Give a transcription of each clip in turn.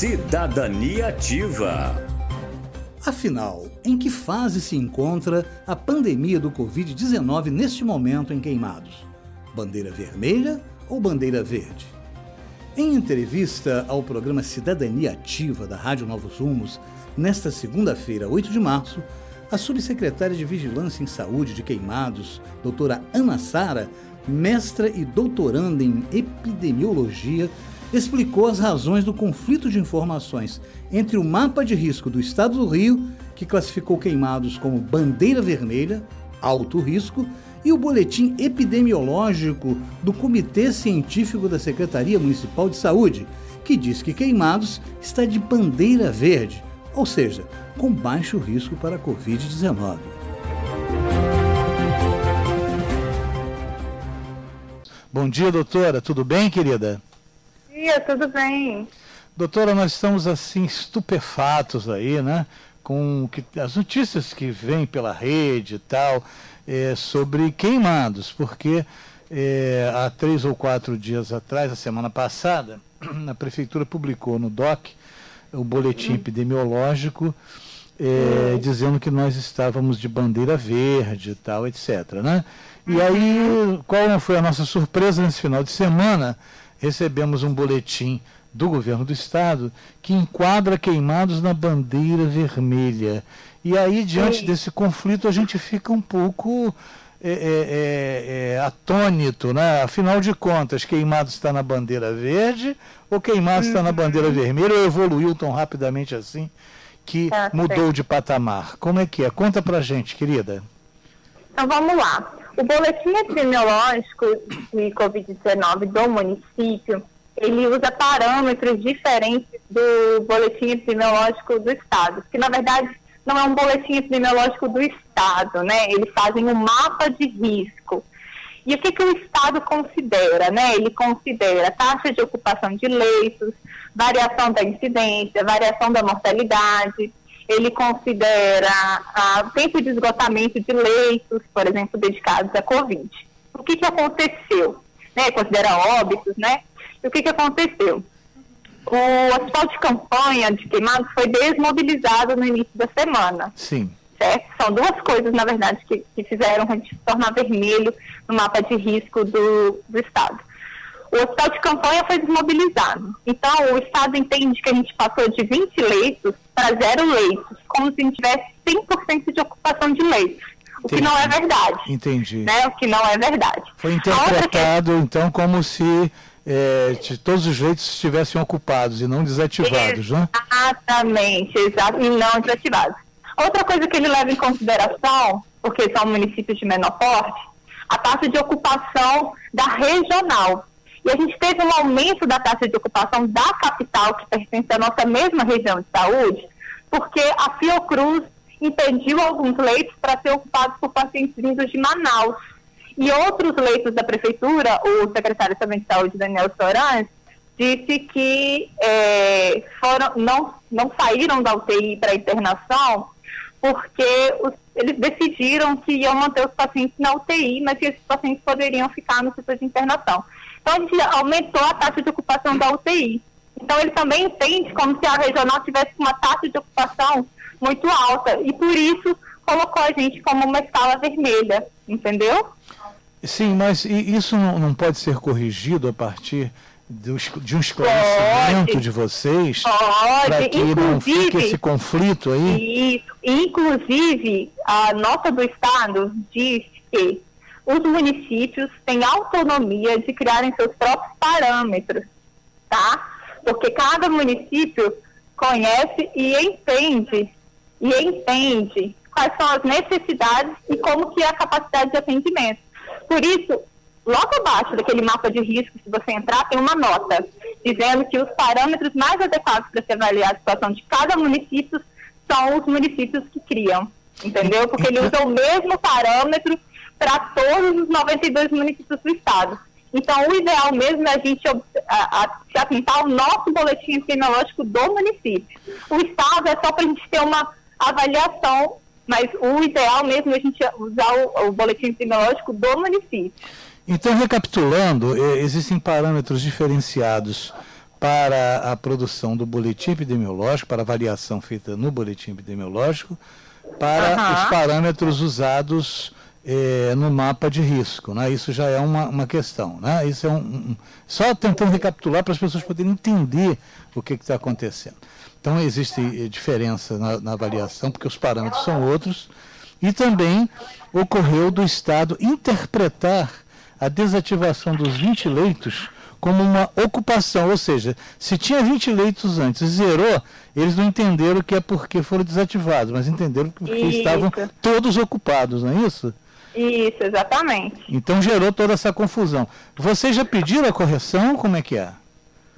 Cidadania Ativa. Afinal, em que fase se encontra a pandemia do Covid-19 neste momento em Queimados? Bandeira vermelha ou bandeira verde? Em entrevista ao programa Cidadania Ativa da Rádio Novos Rumos, nesta segunda-feira, 8 de março, a subsecretária de Vigilância em Saúde de Queimados, doutora Ana Sara, mestra e doutoranda em epidemiologia, explicou as razões do conflito de informações entre o mapa de risco do Estado do Rio, que classificou queimados como bandeira vermelha, alto risco, e o boletim epidemiológico do Comitê Científico da Secretaria Municipal de Saúde, que diz que queimados está de bandeira verde, ou seja, com baixo risco para a Covid-19. Bom dia, doutora. Tudo bem, querida? Dia, tudo bem? Doutora, nós estamos assim estupefatos aí, né? Com que, as notícias que vêm pela rede e tal é, sobre queimados, porque é, há três ou quatro dias atrás, a semana passada, a prefeitura publicou no DOC o boletim epidemiológico é, dizendo que nós estávamos de bandeira verde e tal, etc. Né? E aí, qual foi a nossa surpresa nesse final de semana? Recebemos um boletim do governo do estado que enquadra queimados na bandeira vermelha. E aí, diante desse conflito, a gente fica um pouco é, é, é, é, atônito, né? Afinal de contas, queimados está na bandeira verde ou queimados está uhum. na bandeira vermelha ou evoluiu tão rapidamente assim que tá mudou de patamar? Como é que é? Conta pra gente, querida. Então vamos lá. O boletim epidemiológico de Covid-19 do município, ele usa parâmetros diferentes do boletim epidemiológico do Estado, que na verdade não é um boletim epidemiológico do Estado, né? Eles fazem um mapa de risco. E o que, que o Estado considera, né? Ele considera taxa de ocupação de leitos, variação da incidência, variação da mortalidade, ele considera o tempo de esgotamento de leitos, por exemplo, dedicados à Covid. O que, que aconteceu? Né, considera óbitos, né? E o que, que aconteceu? O hospital de campanha de queimados foi desmobilizado no início da semana. Sim. Certo? São duas coisas, na verdade, que, que fizeram a gente se tornar vermelho no mapa de risco do, do Estado o hospital de campanha foi desmobilizado. Então, o Estado entende que a gente passou de 20 leitos para zero leitos, como se a gente tivesse 100% de ocupação de leitos. O Entendi. que não é verdade. Entendi. Né? O que não é verdade. Foi interpretado, que... então, como se é, todos os leitos estivessem ocupados e não desativados, né? Exatamente, exato, e não desativados. Outra coisa que ele leva em consideração, porque são municípios de menor porte, a taxa de ocupação da regional. E a gente teve um aumento da taxa de ocupação da capital, que pertence à nossa mesma região de saúde, porque a Fiocruz impediu alguns leitos para ser ocupados por pacientes vindos de Manaus. E outros leitos da prefeitura, o secretário de Saúde, Daniel Sorans, disse que é, foram, não, não saíram da UTI para internação porque os, eles decidiram que iam manter os pacientes na UTI, mas que esses pacientes poderiam ficar no setor de internação. Então, a gente aumentou a taxa de ocupação da UTI. Então, ele também entende como se a regional tivesse uma taxa de ocupação muito alta. E, por isso, colocou a gente como uma escala vermelha, entendeu? Sim, mas isso não pode ser corrigido a partir de um esclarecimento pode, de vocês para que não fique esse conflito aí? Isso. Inclusive, a nota do Estado diz que os municípios têm autonomia de criarem seus próprios parâmetros, tá? Porque cada município conhece e entende, e entende quais são as necessidades e como que é a capacidade de atendimento. Por isso, logo abaixo daquele mapa de risco, se você entrar, tem uma nota dizendo que os parâmetros mais adequados para se avaliar a situação de cada município são os municípios que criam, entendeu? Porque ele usa o mesmo parâmetro para todos os 92 municípios do estado. Então, o ideal mesmo é a gente a, a, se atentar ao nosso boletim epidemiológico do município. O estado é só para a gente ter uma avaliação, mas o ideal mesmo é a gente usar o, o boletim epidemiológico do município. Então, recapitulando, existem parâmetros diferenciados para a produção do boletim epidemiológico, para a avaliação feita no boletim epidemiológico, para uhum. os parâmetros usados é, no mapa de risco. Né? Isso já é uma, uma questão. Né? Isso é um, um só tentando recapitular para as pessoas poderem entender o que está acontecendo. Então, existe eh, diferença na, na avaliação, porque os parâmetros são outros, e também ocorreu do Estado interpretar a desativação dos 20 leitos como uma ocupação, ou seja, se tinha 20 leitos antes e zerou, eles não entenderam que é porque foram desativados, mas entenderam que estavam todos ocupados, não é isso? Isso, exatamente. Então gerou toda essa confusão. Vocês já pediram a correção? Como é que é?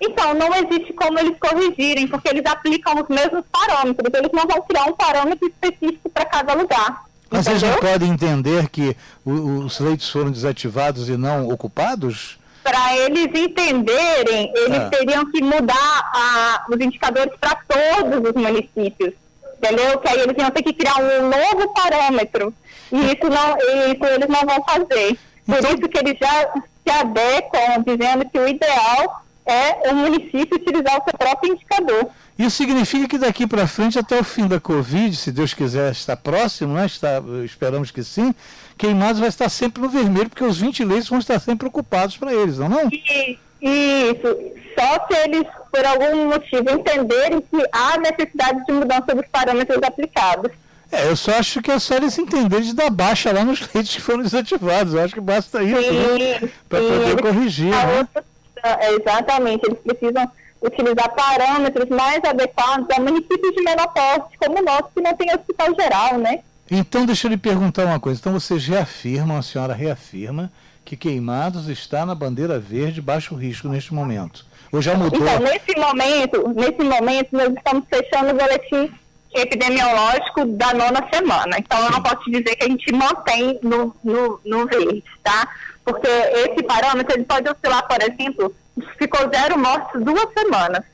Então, não existe como eles corrigirem, porque eles aplicam os mesmos parâmetros. Eles não vão criar um parâmetro específico para cada lugar. Mas vocês já podem entender que os leitos foram desativados e não ocupados? Para eles entenderem, eles ah. teriam que mudar a, os indicadores para todos os municípios. Entendeu? Que aí eles iam ter que criar um novo parâmetro. E isso, não, isso eles não vão fazer. Por então... isso que eles já se adequam, dizendo que o ideal é o município utilizar o seu próprio indicador. Isso significa que daqui para frente, até o fim da Covid, se Deus quiser estar próximo, né? está, esperamos que sim, Queimados vai estar sempre no vermelho, porque os 20 leitos vão estar sempre ocupados para eles, não não? Isso, só se eles, por algum motivo, entenderem que há necessidade de mudança dos parâmetros aplicados. É, eu só acho que é só eles entenderem de dar baixa lá nos leitos que foram desativados. Eu acho que basta isso, né? Para poder corrigir. Né? Outra, é, exatamente, eles precisam utilizar parâmetros mais adequados a municípios de menor porte, como o nosso, que não tem hospital geral, né? Então, deixa eu lhe perguntar uma coisa. Então, vocês reafirmam, a senhora reafirma, que Queimados está na bandeira verde baixo risco neste momento. Ou já mudou? Então, nesse momento, nesse momento, nós estamos fechando o boletim epidemiológico da nona semana. Então, eu não posso te dizer que a gente mantém no, no, no verde, tá? Porque esse parâmetro, ele pode oscilar, por exemplo, ficou zero mortes duas semanas.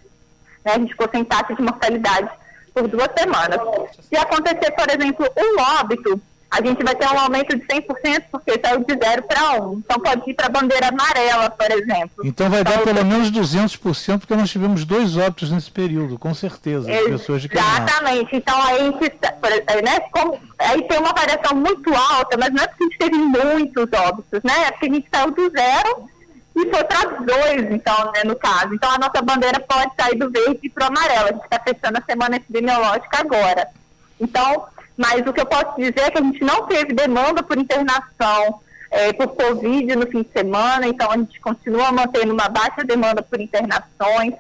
Né? A gente ficou sem taxa de mortalidade por duas semanas. Se acontecer, por exemplo, um óbito, a gente vai ter um aumento de 100% porque saiu de zero para um. Então pode ir para a bandeira amarela, por exemplo. Então vai então, dar pelo menos 200% porque nós tivemos dois óbitos nesse período, com certeza, de pessoas de Exatamente. Então aí, a gente, né, como, aí tem uma variação muito alta, mas não é porque a gente teve muitos óbitos, né? É porque a gente saiu do zero e foi para dois, então, né, no caso. Então, a nossa bandeira pode sair do verde para o amarelo. A gente está fechando a semana epidemiológica agora. Então, mas o que eu posso dizer é que a gente não teve demanda por internação é, por Covid no fim de semana, então a gente continua mantendo uma baixa demanda por internações,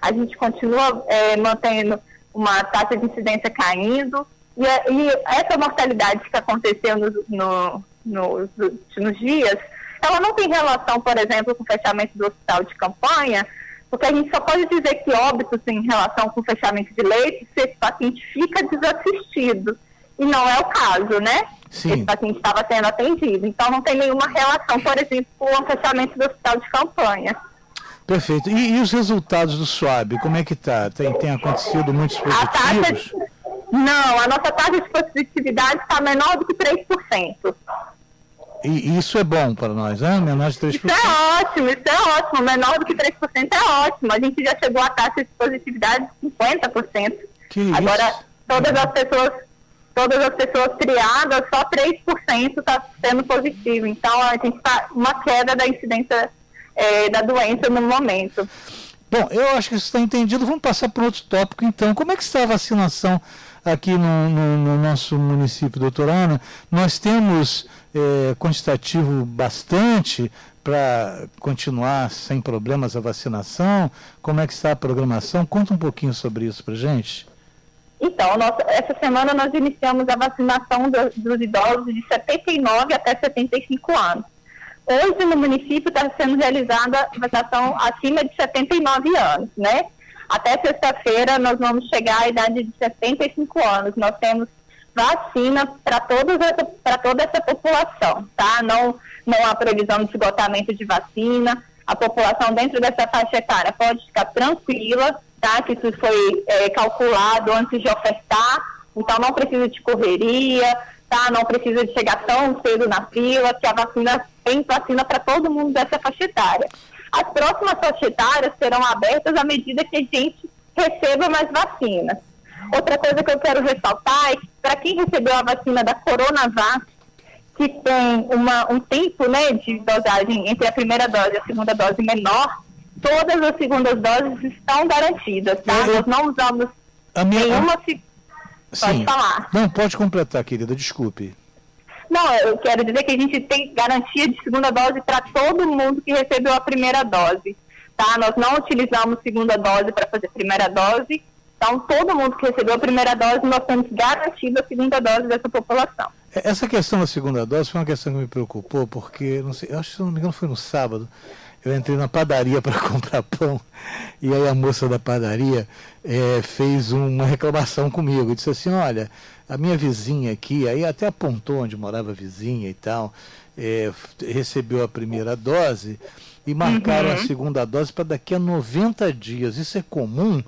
a gente continua é, mantendo uma taxa de incidência caindo, e, e essa mortalidade que aconteceu no, no, no, nos dias ela não tem relação, por exemplo, com o fechamento do hospital de campanha, porque a gente só pode dizer que óbitos em relação com o fechamento de leitos se esse paciente fica desassistido. E não é o caso, né? Sim. Esse paciente estava sendo atendido. Então não tem nenhuma relação, por exemplo, com o fechamento do hospital de campanha. Perfeito. E, e os resultados do SWAB, como é que está? Tem, tem acontecido muitos positivos? A taxa. Não, a nossa taxa de positividade está menor do que 3%. E isso é bom para nós, né? Menor de 3%. Isso é ótimo, isso é ótimo. Menor do que 3% é ótimo. A gente já chegou à taxa de positividade de 50%. Que Agora, isso? todas as pessoas todas as pessoas criadas, só 3% está sendo positivo. Então, a gente está uma queda da incidência é, da doença no momento. Bom, eu acho que isso está entendido. Vamos passar para outro tópico, então. Como é que está a vacinação aqui no, no, no nosso município, doutora Ana? Nós temos é, quantitativo bastante para continuar sem problemas a vacinação? Como é que está a programação? Conta um pouquinho sobre isso para gente. Então, essa semana nós iniciamos a vacinação do, dos idosos de 79 até 75 anos. Hoje no município está sendo realizada a vacinação acima de 79 anos, né? Até sexta-feira nós vamos chegar à idade de 75 anos. Nós temos vacina para toda essa população, tá? Não, não há previsão de esgotamento de vacina. A população dentro dessa faixa etária pode ficar tranquila, tá? Que isso foi é, calculado antes de ofertar, então não precisa de correria, tá? Não precisa de chegar tão cedo na fila, que a vacina tem vacina para todo mundo dessa faixa etária. As próximas faixas etárias serão abertas à medida que a gente receba mais vacinas. Outra coisa que eu quero ressaltar é que para quem recebeu a vacina da Coronavac, que tem uma, um tempo né, de dosagem entre a primeira dose e a segunda dose menor, todas as segundas doses estão garantidas, tá? Eu, Nós não usamos a minha, nenhuma... Sim. Pode falar. Não, pode completar, querida, desculpe. Não, eu quero dizer que a gente tem garantia de segunda dose para todo mundo que recebeu a primeira dose, tá? Nós não utilizamos segunda dose para fazer primeira dose, então todo mundo que recebeu a primeira dose, nós temos garantido a segunda dose dessa população. É, essa questão da segunda dose foi uma questão que me preocupou, porque, não sei, eu acho que se não me engano foi no sábado, eu entrei na padaria para comprar pão e aí a moça da padaria é, fez uma reclamação comigo. Disse assim: Olha, a minha vizinha aqui, aí até apontou onde morava a vizinha e tal, é, recebeu a primeira dose e marcaram uhum. a segunda dose para daqui a 90 dias. Isso é comum?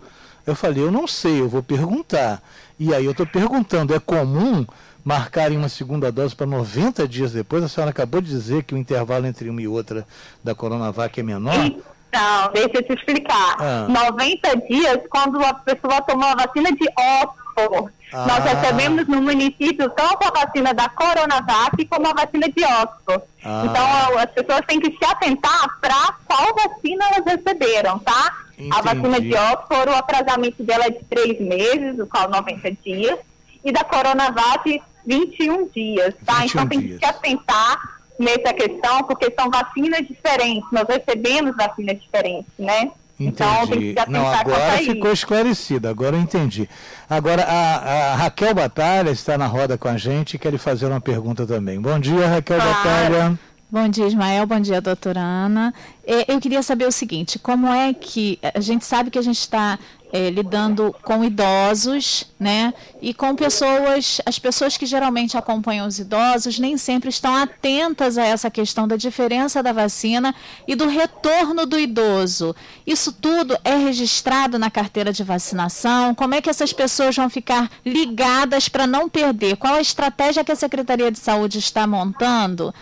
Eu falei: Eu não sei, eu vou perguntar. E aí eu estou perguntando: é comum? Marcarem uma segunda dose para 90 dias depois. A senhora acabou de dizer que o intervalo entre uma e outra da Coronavac é menor. Então, deixa eu te explicar. Ah. 90 dias, quando a pessoa tomou a vacina de Oxford. Ah. Nós recebemos no município tanto a vacina da Coronavac como a vacina de Oxford. Ah. Então, as pessoas têm que se atentar para qual vacina elas receberam, tá? Entendi. A vacina de Oxford, o atrasamento dela é de três meses, o qual 90 dias. E da Coronavac, 21 dias, tá? 21 então tem dias. que se atentar nessa questão, porque são vacinas diferentes, nós recebemos vacinas diferentes, né? Então, entendi. Então, Não, agora ficou esclarecido, agora eu entendi. Agora, a, a, Raquel Batalha está na roda com a gente e quer lhe fazer uma pergunta também. Bom dia, Raquel claro. Batalha. Bom dia, Ismael. Bom dia, doutora Ana. É, eu queria saber o seguinte: como é que a gente sabe que a gente está é, lidando com idosos, né? E com pessoas, as pessoas que geralmente acompanham os idosos nem sempre estão atentas a essa questão da diferença da vacina e do retorno do idoso. Isso tudo é registrado na carteira de vacinação? Como é que essas pessoas vão ficar ligadas para não perder? Qual a estratégia que a Secretaria de Saúde está montando?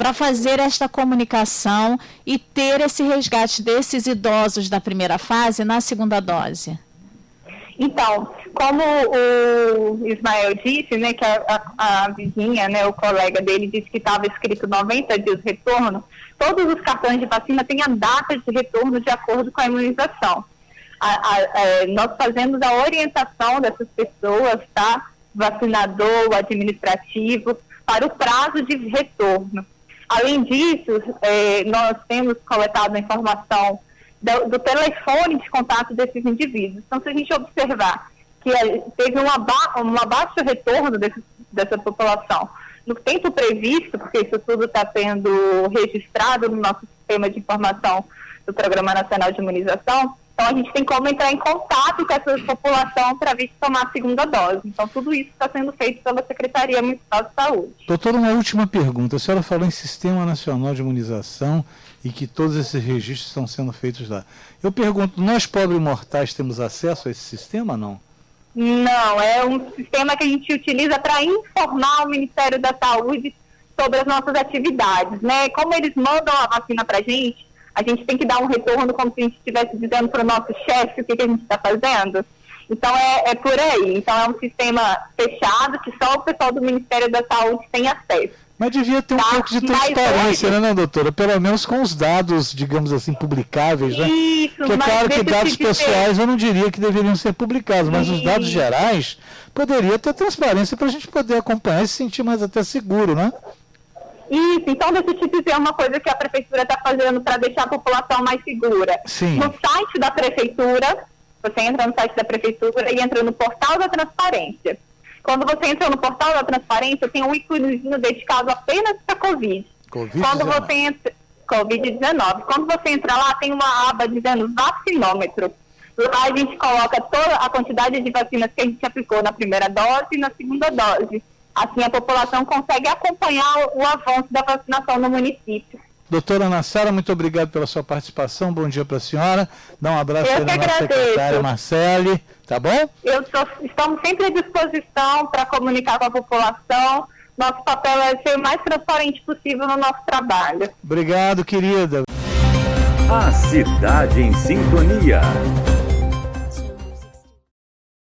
Para fazer esta comunicação e ter esse resgate desses idosos da primeira fase na segunda dose? Então, como o Ismael disse, né, que a, a, a vizinha, né, o colega dele disse que estava escrito 90 dias de retorno, todos os cartões de vacina têm a data de retorno de acordo com a imunização. A, é, nós fazemos a orientação dessas pessoas, tá? Vacinador, administrativo, para o prazo de retorno. Além disso, é, nós temos coletado a informação do, do, telefone de contato desses indivíduos. Então, se a gente observar que é, teve uma ba um baixo retorno desse, dessa população no tempo previsto, porque isso tudo está sendo registrado no nosso sistema de informação do Programa Nacional de Imunização, então, a gente tem como entrar em contato com essa população para vir tomar a segunda dose. Então, tudo isso está sendo feito pela Secretaria Municipal de Saúde. Doutora, uma última pergunta. A senhora falou em Sistema Nacional de Imunização e que todos esses registros estão sendo feitos lá. Eu pergunto, nós pobres mortais temos acesso a esse sistema não? Não, é um sistema que a gente utiliza para informar o Ministério da Saúde sobre as nossas atividades, né? Como eles mandam a vacina para a gente, a gente tem que dar um retorno como se a gente estivesse dizendo para o nosso chefe o que, que a gente está fazendo. Então é, é, por aí. Então é um sistema fechado que só o pessoal do Ministério da Saúde tem acesso. Mas devia ter um tá? pouco de transparência, hoje... né, não, doutora? Pelo menos com os dados, digamos assim, publicáveis, né? Isso, Porque é claro que dados pessoais eu não diria que deveriam ser publicados, mas Isso. os dados gerais poderia ter transparência para a gente poder acompanhar e se sentir mais até seguro, né? Isso, então deixa eu te dizer uma coisa que a prefeitura está fazendo para deixar a população mais segura. Sim. No site da prefeitura, você entra no site da prefeitura e entra no portal da transparência. Quando você entra no portal da transparência, tem um íconezinho dedicado apenas para COVID. COVID Quando você entra Covid-19. Quando você entra lá, tem uma aba dizendo vacinômetro. Lá a gente coloca toda a quantidade de vacinas que a gente aplicou na primeira dose e na segunda dose. Assim, a população consegue acompanhar o, o avanço da vacinação no município. Doutora Ana Sara, muito obrigado pela sua participação. Bom dia para a senhora. Dá um abraço aí na nossa secretária Marcele, tá bom? Eu tô, estamos sempre à disposição para comunicar com a população. Nosso papel é ser o mais transparente possível no nosso trabalho. Obrigado, querida. A Cidade em Sintonia.